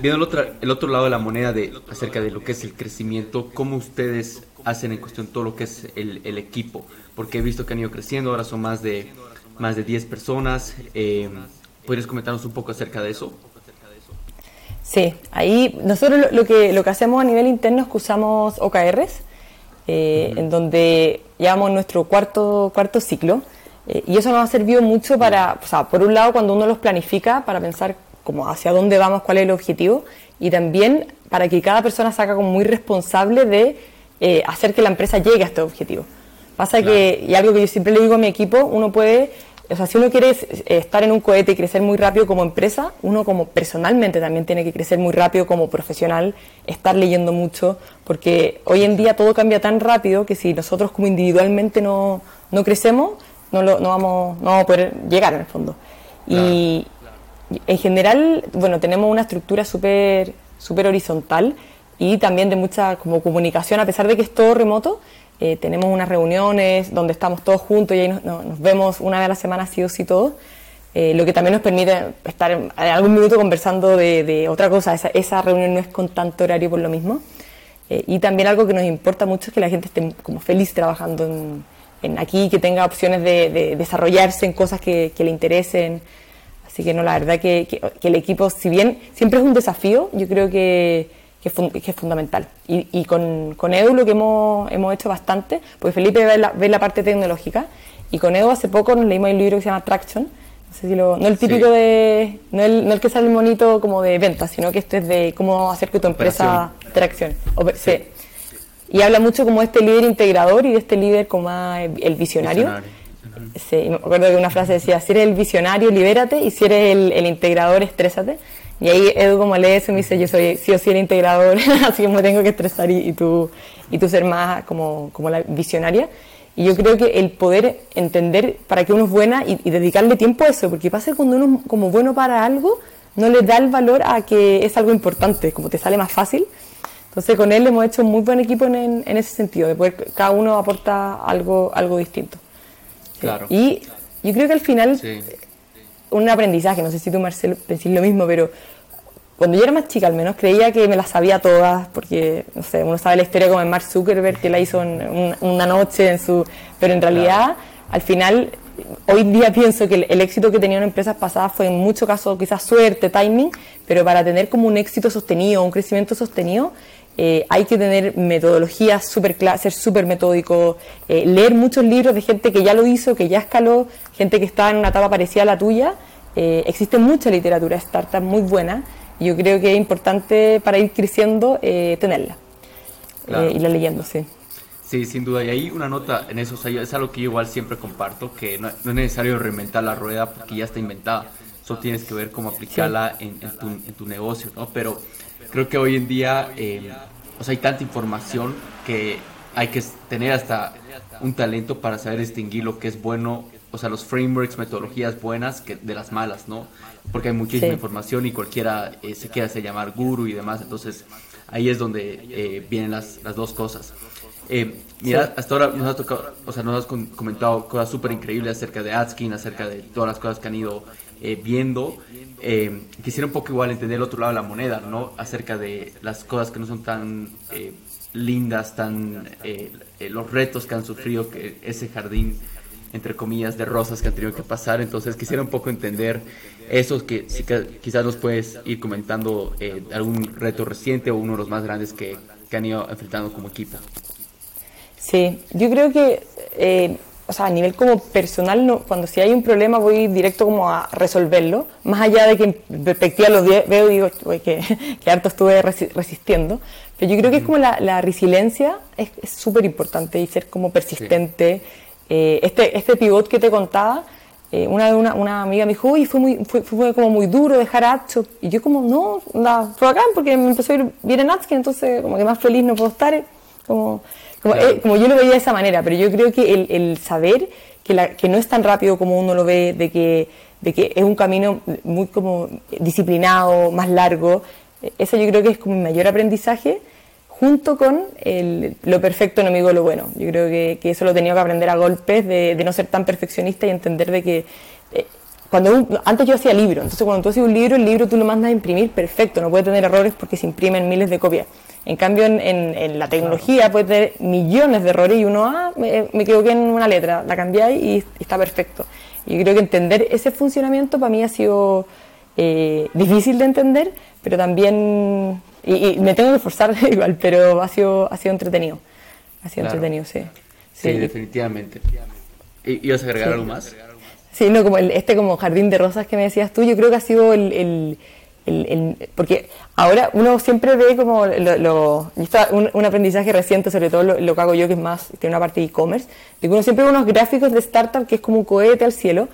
Viendo el otro, el otro lado de la moneda de, acerca de lo que es el crecimiento, ¿cómo ustedes hacen en cuestión todo lo que es el, el equipo? Porque he visto que han ido creciendo, ahora son más de, más de 10 personas. Eh, ¿Podrías comentarnos un poco acerca de eso? Sí, ahí nosotros lo, que, lo que hacemos a nivel interno es que usamos OKRs, eh, en donde llevamos nuestro cuarto, cuarto ciclo. Eh, y eso nos ha servido mucho para, o sea, por un lado, cuando uno los planifica, para pensar como hacia dónde vamos, cuál es el objetivo, y también para que cada persona se haga como muy responsable de eh, hacer que la empresa llegue a este objetivo. Pasa que, y algo que yo siempre le digo a mi equipo, uno puede, o sea, si uno quiere estar en un cohete y crecer muy rápido como empresa, uno como personalmente también tiene que crecer muy rápido como profesional, estar leyendo mucho, porque hoy en día todo cambia tan rápido que si nosotros como individualmente no, no crecemos, no, lo, no, vamos, no vamos a poder llegar en el fondo. Y en general, bueno, tenemos una estructura súper super horizontal y también de mucha como comunicación, a pesar de que es todo remoto, eh, tenemos unas reuniones donde estamos todos juntos y ahí nos, vemos una vez a la semana sí o sí todos, eh, lo que también nos permite estar en, algún minuto conversando de, otra cosa, esa, esa, reunión no es con tanto horario por lo mismo. Eh, y también algo que nos importa mucho es que la gente esté como feliz trabajando en, en aquí, que tenga opciones de, desarrollarse en cosas que, le interesen. Así que no, la verdad que, que, el equipo, si bien siempre es un desafío, yo creo que, es, es, fundamental. Y, y con, con, Edu lo que hemos, hemos hecho bastante, porque Felipe ve la, ve la, parte tecnológica, y con Edu hace poco nos leímos el libro que se llama Traction, no, sé si lo, no el típico de, no el, no el que sale bonito como de ventas, sino que este es de cómo hacer que tu empresa tracción. Sí. Y habla mucho como de este líder integrador y de este líder como el visionario. Sí, me acuerdo que una frase decía, si eres el visionario, libérate, y si eres el, integrador, estrésate. Y ahí Edu como lee eso me dice, yo soy sí o sí el integrador, *laughs* así que me tengo que estresar y, tú, y tú ser más como, como la visionaria. Y yo creo que el poder entender para qué uno es buena y, y, dedicarle tiempo a eso, porque pasa que cuando uno como bueno para algo, no le da el valor a que es algo importante, como te sale más fácil. Entonces con él hemos hecho un muy buen equipo en, ese sentido, de poder cada uno aporta algo, algo distinto. Claro. Y yo creo que al final un aprendizaje, no sé si tú Marcelo decís lo mismo, pero cuando yo era más chica al menos creía que me las sabía todas, porque no sé, uno sabe la historia como de Mark Zuckerberg que la hizo en una noche en su... Pero en realidad al final hoy día pienso que el, éxito que tenían empresas pasadas fue en muchos casos quizás suerte, timing, pero para tener como un éxito sostenido, un crecimiento sostenido, eh, hay que tener metodologías súper ser súper metódico, eh, leer muchos libros de gente que ya lo hizo, que ya escaló, gente que está en una etapa parecida a la tuya. Eh, existe mucha literatura startup muy buena y yo creo que es importante para ir creciendo tenerla, y la leyendo, sí. Sí, sin duda. Y ahí una nota en eso, es algo que yo igual siempre comparto, que no, es necesario reinventar la rueda porque ya está inventada. Solo tienes que ver cómo aplicarla en, tu, en, tu, negocio, ¿no? Pero creo que hoy en día eh, o sea, hay tanta información que hay que tener hasta un talento para saber distinguir lo que es bueno, o sea, los frameworks, metodologías buenas que de las malas, ¿no? Porque hay muchísima información y cualquiera eh, se quiere hacer llamar guru y demás, entonces ahí es donde eh, vienen las, las, dos cosas. mira, hasta ahora nos has, tocado, o sea, nos has comentado cosas súper increíbles acerca de Adskin, acerca de todas las cosas que han ido viendo. Eh, quisiera un poco igual entender el otro lado de la moneda, ¿no? Acerca de las cosas que no son tan eh, lindas, tan eh, los retos que han sufrido que ese jardín, entre comillas, de rosas que han tenido que pasar. Entonces quisiera un poco entender eso, que, si, quizás nos puedes ir comentando algún reto reciente o uno de los más grandes que, que han ido enfrentando como equipo. Sí, yo creo que o sea, a nivel como personal, no, cuando si hay un problema voy directo como a resolverlo, más allá de que en perspectiva lo veo y digo que, *laughs* que harto estuve resistiendo, pero yo creo que es como la, resiliencia es súper importante y ser como persistente. Eh, este, este pivot que te contaba, eh, una, una, una, amiga me dijo, uy, fue, muy, fue, fue como muy duro dejar Atcho, y yo como, no, nada, fue acá porque me empezó a ir bien en Atskin, entonces como que más feliz no puedo estar, como eh, como, yo lo veía de esa manera, pero yo creo que el, saber que, la, que, no es tan rápido como uno lo ve, de que, de que es un camino muy como disciplinado, más largo, eso yo creo que es como mi mayor aprendizaje, junto con el, lo perfecto enemigo de lo bueno. Yo creo que, que, eso lo he tenido que aprender a golpes, de, de no ser tan perfeccionista y entender de que... Eh, cuando antes yo hacía libro, entonces cuando tú haces un libro, el libro tú lo mandas a imprimir perfecto, no puede tener errores porque se imprimen miles de copias. En cambio, en, la tecnología puede tener millones de errores y uno, ah, me, equivoqué en una letra, la cambiáis y, está perfecto. Y creo que entender ese funcionamiento para mí ha sido eh, difícil de entender, pero también, y, me tengo que esforzar *laughs* igual, pero ha sido, ha sido entretenido. Ha sido entretenido, sí. sí. definitivamente. ¿Y ibas a agregar algo más? Sí, no, como este como jardín de rosas que me decías tú, yo creo que ha sido el porque ahora uno siempre ve como lo, un, aprendizaje reciente, sobre todo lo, que hago yo, que es más, tiene una parte de e-commerce, de que uno siempre ve unos gráficos de startup que es como un cohete al cielo,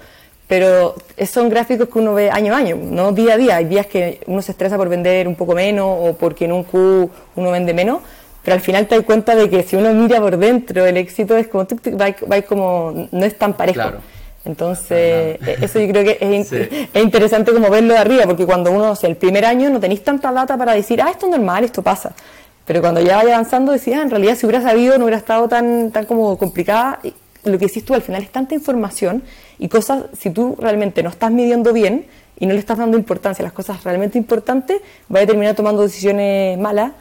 pero son gráficos que uno ve año a año, no día a día. Hay días que uno se estresa por vender un poco menos o porque en un Q uno vende menos, pero al final te das cuenta de que si uno mira por dentro, el éxito es como, va, como, no es tan parejo. Entonces, e, eso yo creo que es, es, interesante como verlo de arriba, porque cuando uno, o sea, el primer año no tenéis tanta data para decir, ah, esto es normal, esto pasa. Pero cuando ya vaya avanzando, decía, ah, en realidad si hubiera sabido no hubiera estado tan, tan como complicada. Lo que hiciste tú al final es tanta información y cosas, si tú realmente no estás midiendo bien y no le estás dando importancia a las cosas realmente importantes, va a terminar tomando decisiones malas.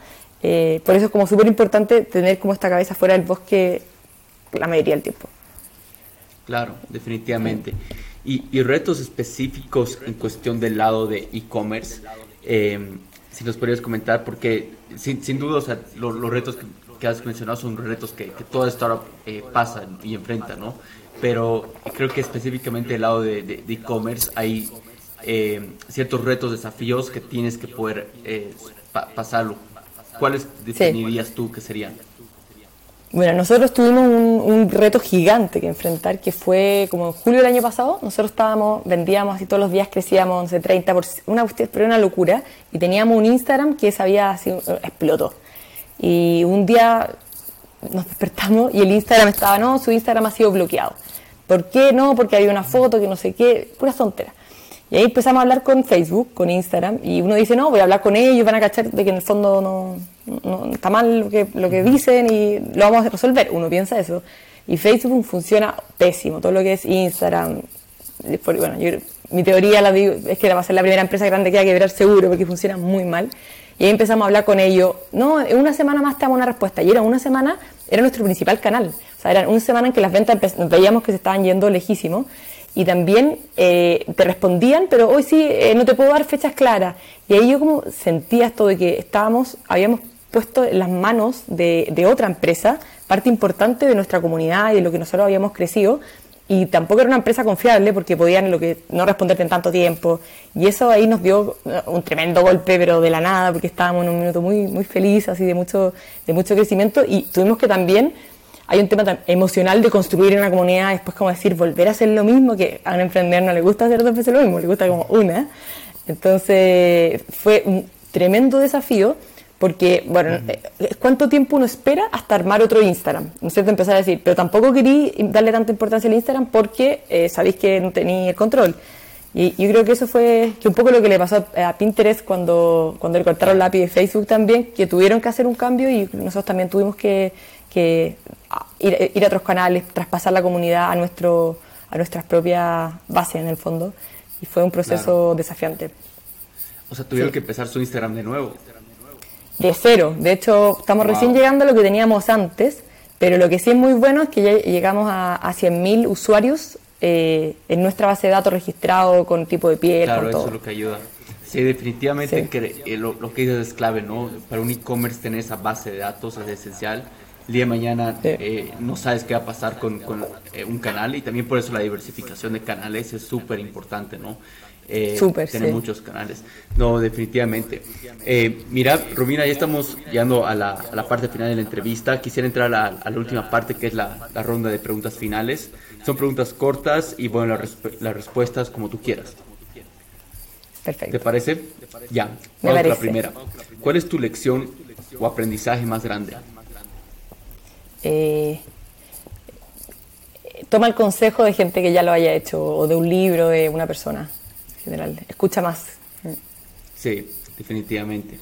Eh, por eso es como súper importante tener como esta cabeza fuera del bosque la mayoría del tiempo. Claro, definitivamente. Y, retos específicos en cuestión del lado de e-commerce, em, si nos podrías comentar, porque sin, sin duda los, retos que, has mencionado son retos que, que toda startup eh, pasa y enfrenta, ¿no? Pero creo que específicamente del lado de e-commerce hay em, ciertos retos, desafíos que tienes que poder eh, pasarlo. ¿Cuáles definirías tú que serían? Bueno, nosotros tuvimos un, reto gigante que enfrentar, que fue como en julio del año pasado. Nosotros estábamos, vendíamos así todos los días, crecíamos de 30 por una pero una locura. Y teníamos un Instagram que sabía así, explotó. Y un día nos despertamos y el Instagram estaba, no, su Instagram ha sido bloqueado. ¿Por qué no? Porque había una foto que no sé qué, pura tontera. Y ahí empezamos a hablar con Facebook, con Instagram, y uno dice, no, voy a hablar con ellos, van a cachar de que en el fondo no, no, está mal lo que, lo que dicen y lo vamos a resolver. Uno piensa eso. Y Facebook funciona pésimo, todo lo que es Instagram. Bueno, mi teoría la digo, es que va a ser la primera empresa grande que hay que quebrar seguro porque funciona muy mal. Y ahí empezamos a hablar con ellos. No, en una semana más te damos una respuesta. Y era una semana, era nuestro principal canal. O sea, era una semana en que las ventas veíamos que se estaban yendo lejísimo y también eh, te respondían, pero hoy sí, eh, no te puedo dar fechas claras. Y ahí yo como sentía esto de que estábamos, habíamos puesto en las manos de, de, otra empresa, parte importante de nuestra comunidad y de lo que nosotros habíamos crecido, y tampoco era una empresa confiable porque podían lo que, no responderte en tanto tiempo. Y eso ahí nos dio un tremendo golpe, pero de la nada, porque estábamos en un minuto muy, muy feliz, así de mucho, de mucho crecimiento, y tuvimos que también hay un tema emocional de construir una comunidad, después como decir, volver a hacer lo mismo, que a un emprendedor no le gusta hacer dos veces lo mismo, le gusta como una. Entonces fue un tremendo desafío porque, bueno, eh, ¿cuánto tiempo uno espera hasta armar otro Instagram? ¿No es cierto? Empezar a decir, pero tampoco quería darle tanta importancia al Instagram porque eh, sabéis que no tenía el control. Y yo creo que eso fue que un poco lo que le pasó a, Pinterest cuando, cuando le cortaron la API de Facebook también, que tuvieron que hacer un cambio y nosotros también tuvimos que, que ir, a otros canales, traspasar la comunidad a, nuestro, a nuestras propias bases en el fondo. Y fue un proceso desafiante. O sea, tuvieron que empezar su Instagram de nuevo. De cero. De hecho, estamos recién llegando a lo que teníamos antes, pero lo que sí es muy bueno es que ya llegamos a, a 100.000 usuarios eh, en nuestra base de datos registrado con tipo de piel. Claro, eso es lo que ayuda. Sí, definitivamente Que, eh, lo, lo, que dices es clave, ¿no? Para un e-commerce tener esa base de datos es esencial el día de mañana eh, no sabes qué va a pasar con, eh, un canal y también por eso la diversificación de canales es súper importante, ¿no? Eh, tener muchos canales. No, definitivamente. Eh, mira, Romina, ya estamos llegando a la, a la, parte final de la entrevista. Quisiera entrar a, a la última parte, que es la, la, ronda de preguntas finales. Son preguntas cortas y, bueno, las, las respuestas como tú quieras. Perfecto. ¿Te parece? Ya, vamos la primera. ¿Cuál es tu lección o aprendizaje más grande? Eh, toma el consejo de gente que ya lo haya hecho o de un libro de una persona en general. Escucha más. Sí, definitivamente.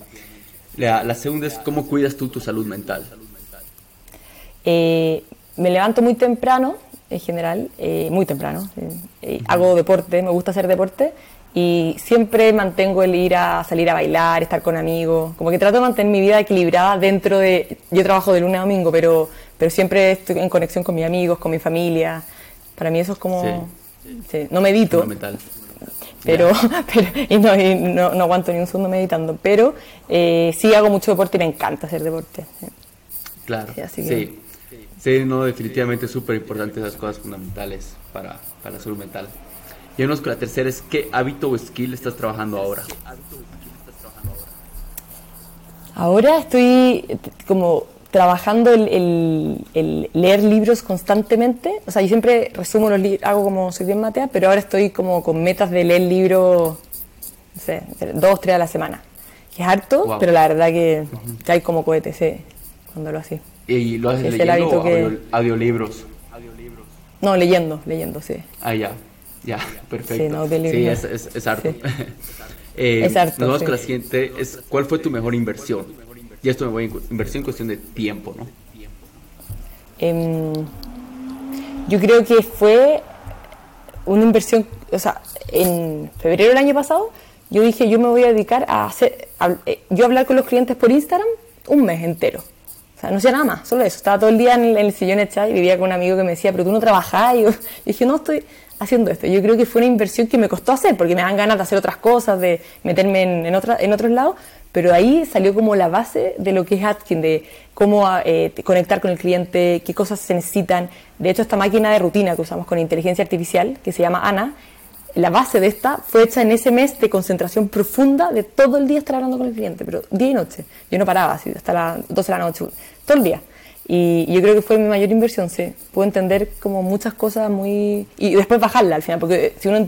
La, segunda es cómo cuidas tú tu salud mental. Eh, me levanto muy temprano, en general, eh, muy temprano. hago deporte, me gusta hacer deporte y siempre mantengo el ir a salir a bailar, estar con amigos, como que trato de mantener mi vida equilibrada dentro de, yo trabajo de lunes a domingo, pero, pero siempre estoy en conexión con mis amigos, con mi familia, para mí eso es como, no medito, pero, *laughs* pero y no, no, aguanto ni un segundo meditando, pero eh, sí hago mucho deporte y me encanta hacer deporte. Claro, sí, sí, no, definitivamente súper importante esas cosas fundamentales para, para la salud mental. Y unos con la tercera es, ¿qué hábito o skill estás trabajando ahora? Ahora estoy como trabajando el, el, leer libros constantemente. O sea, yo siempre resumo los libros, hago como soy bien matea, pero ahora estoy como con metas de leer libros, no sé, dos, tres a la semana. Que es harto, pero la verdad que, hay como cohete, sí, cuando lo así. ¿Y lo haces leyendo o que... audiolibros? No, leyendo, leyendo, sí. Ah, ya, ya, perfecto. Sí, es, es, es harto. *laughs* eh, es harto. Nos vamos con la siguiente, es, ¿cuál fue tu mejor inversión? Y esto me voy a inversión en cuestión de tiempo, ¿no? Em, yo creo que fue una inversión, o sea, en febrero del año pasado, yo dije, yo me voy a dedicar a hacer, eh, yo hablar con los clientes por Instagram un mes entero. O sea, no hacía nada más, solo eso. Estaba todo el día en el, sillón echado y vivía con un amigo que me decía, pero tú no trabajás. Y *laughs* yo, dije, no, estoy haciendo esto. Yo creo que fue una inversión que me costó hacer, porque me dan ganas de hacer otras cosas, de meterme en, en, otra, en otros lados, pero ahí salió como la base de lo que es Atkin, de cómo eh, conectar con el cliente, qué cosas se necesitan. De hecho, esta máquina de rutina que usamos con inteligencia artificial, que se llama ANA, la base de esta fue hecha en ese mes de concentración profunda de todo el día estar hablando con el cliente, pero día y noche. Yo no paraba así, hasta las 12 de la noche, todo el día. Y yo creo que fue mi mayor inversión, sí. Pude entender como muchas cosas muy... Y después bajarla al final, porque si uno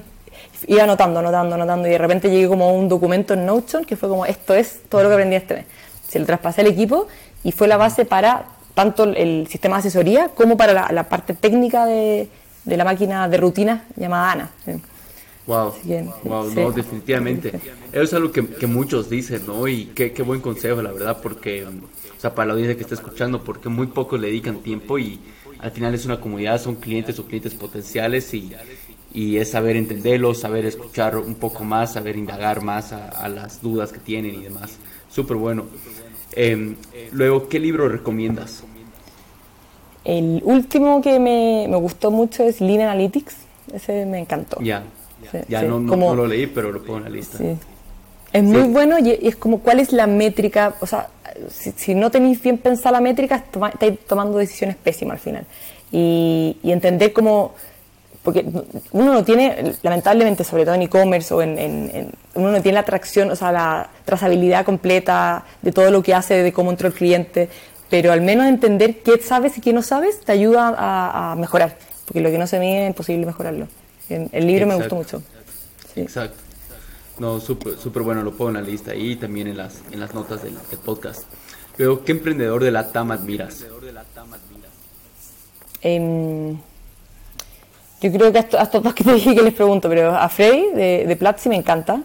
iba anotando, anotando, anotando y de repente llegué como a un documento en Notion que fue como esto es todo lo que aprendí este mes. Se lo traspasé al equipo y fue la base para tanto el sistema de asesoría como para la, parte técnica de, de, la máquina de rutina llamada ANA. Wow, wow no, definitivamente. Eso es algo que, que, muchos dicen, ¿no? Y qué, qué buen consejo, la verdad, porque, o sea, para la audiencia que está escuchando, porque muy pocos le dedican tiempo y al final es una comunidad, son clientes o clientes potenciales y y es saber entenderlos, saber escuchar un poco más, saber indagar más a, las dudas que tienen y demás. Súper bueno. Em, luego, ¿qué libro recomiendas? El último que me, me, gustó mucho es Lean Analytics. Ese me encantó. Ya, ya no, no, lo leí, pero lo pongo en la lista. Es muy bueno y es como cuál es la métrica. O sea, si, no tenéis bien pensada la métrica, estáis tomando decisiones pésimas al final. Y, y entender cómo porque uno no tiene, lamentablemente, sobre todo en e-commerce o en, uno no tiene la atracción, o sea, la trazabilidad completa de todo lo que hace, de cómo entró el cliente, pero al menos entender qué sabes y qué no sabes te ayuda a, mejorar, porque lo que no se mide es imposible mejorarlo. El, libro me gustó mucho. Exacto. No, súper super bueno, lo pongo en la lista y también en las, en las notas del, podcast. Pero, ¿qué emprendedor de la TAM admiras? Eh, yo creo que a estos dos que te dije que les pregunto, pero a Freddy de, de Platzi me encanta.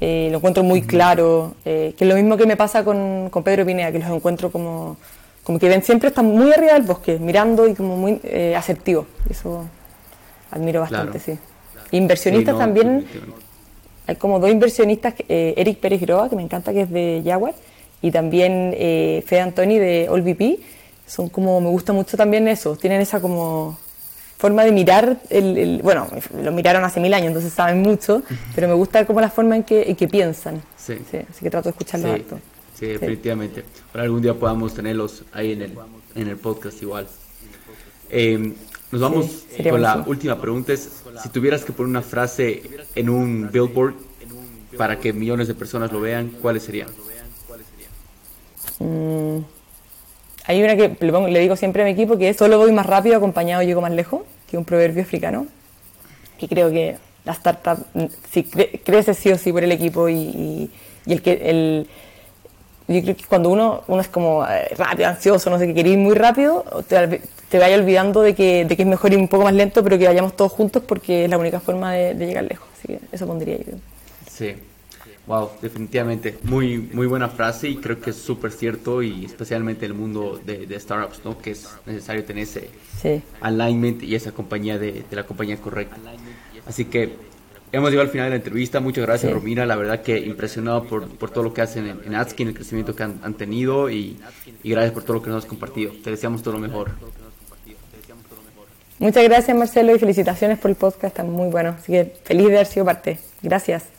Eh, lo encuentro muy claro, eh, que es lo mismo que me pasa con, con, Pedro Pinea, que los encuentro como, como que ven, siempre están muy arriba del bosque, mirando y como muy eh, asertivos. Eso admiro bastante, sí. Inversionistas también, hay como dos inversionistas, eh, Eric Pérez Groa, que me encanta, que es de Jaguar, y también eh, Fede Antoni de AllVP, son como, me gusta mucho también eso, tienen esa como forma de mirar, el, bueno, lo miraron hace mil años, entonces saben mucho, pero me gusta como la forma en que, que piensan. Sí. Así que trato de escucharlo sí. Sí, definitivamente. Para algún día podamos tenerlos ahí en el, en el podcast igual. Eh, nos vamos con la última pregunta. Es, si tuvieras que poner una frase en un billboard para que millones de personas lo vean, ¿cuáles serían? Mm. Hay una que le, digo siempre a mi equipo que es solo voy más rápido, acompañado llego más lejos, que un proverbio africano. Y creo que la startup si crece sí o sí por el equipo y, el que el yo creo que cuando uno, uno es como eh, rápido, ansioso, no sé qué, quiere ir muy rápido, te, te vaya olvidando de que, de que es mejor ir un poco más lento, pero que vayamos todos juntos porque es la única forma de, de llegar lejos. Así que eso pondría yo. Sí, Wow, definitivamente. Muy, muy buena frase y creo que es súper cierto y especialmente en el mundo de, startups, ¿no? Que es necesario tener ese alignment y esa compañía de, la compañía correcta. Así que hemos llegado al final de la entrevista. Muchas gracias, Romina. La verdad que impresionado por, por todo lo que hacen en, en Adskin, el crecimiento que han, tenido y, y, gracias por todo lo que nos has compartido. Te deseamos todo lo mejor. Muchas gracias, Marcelo, y felicitaciones por el podcast. Está muy bueno. Así que feliz de haber sido parte. Gracias.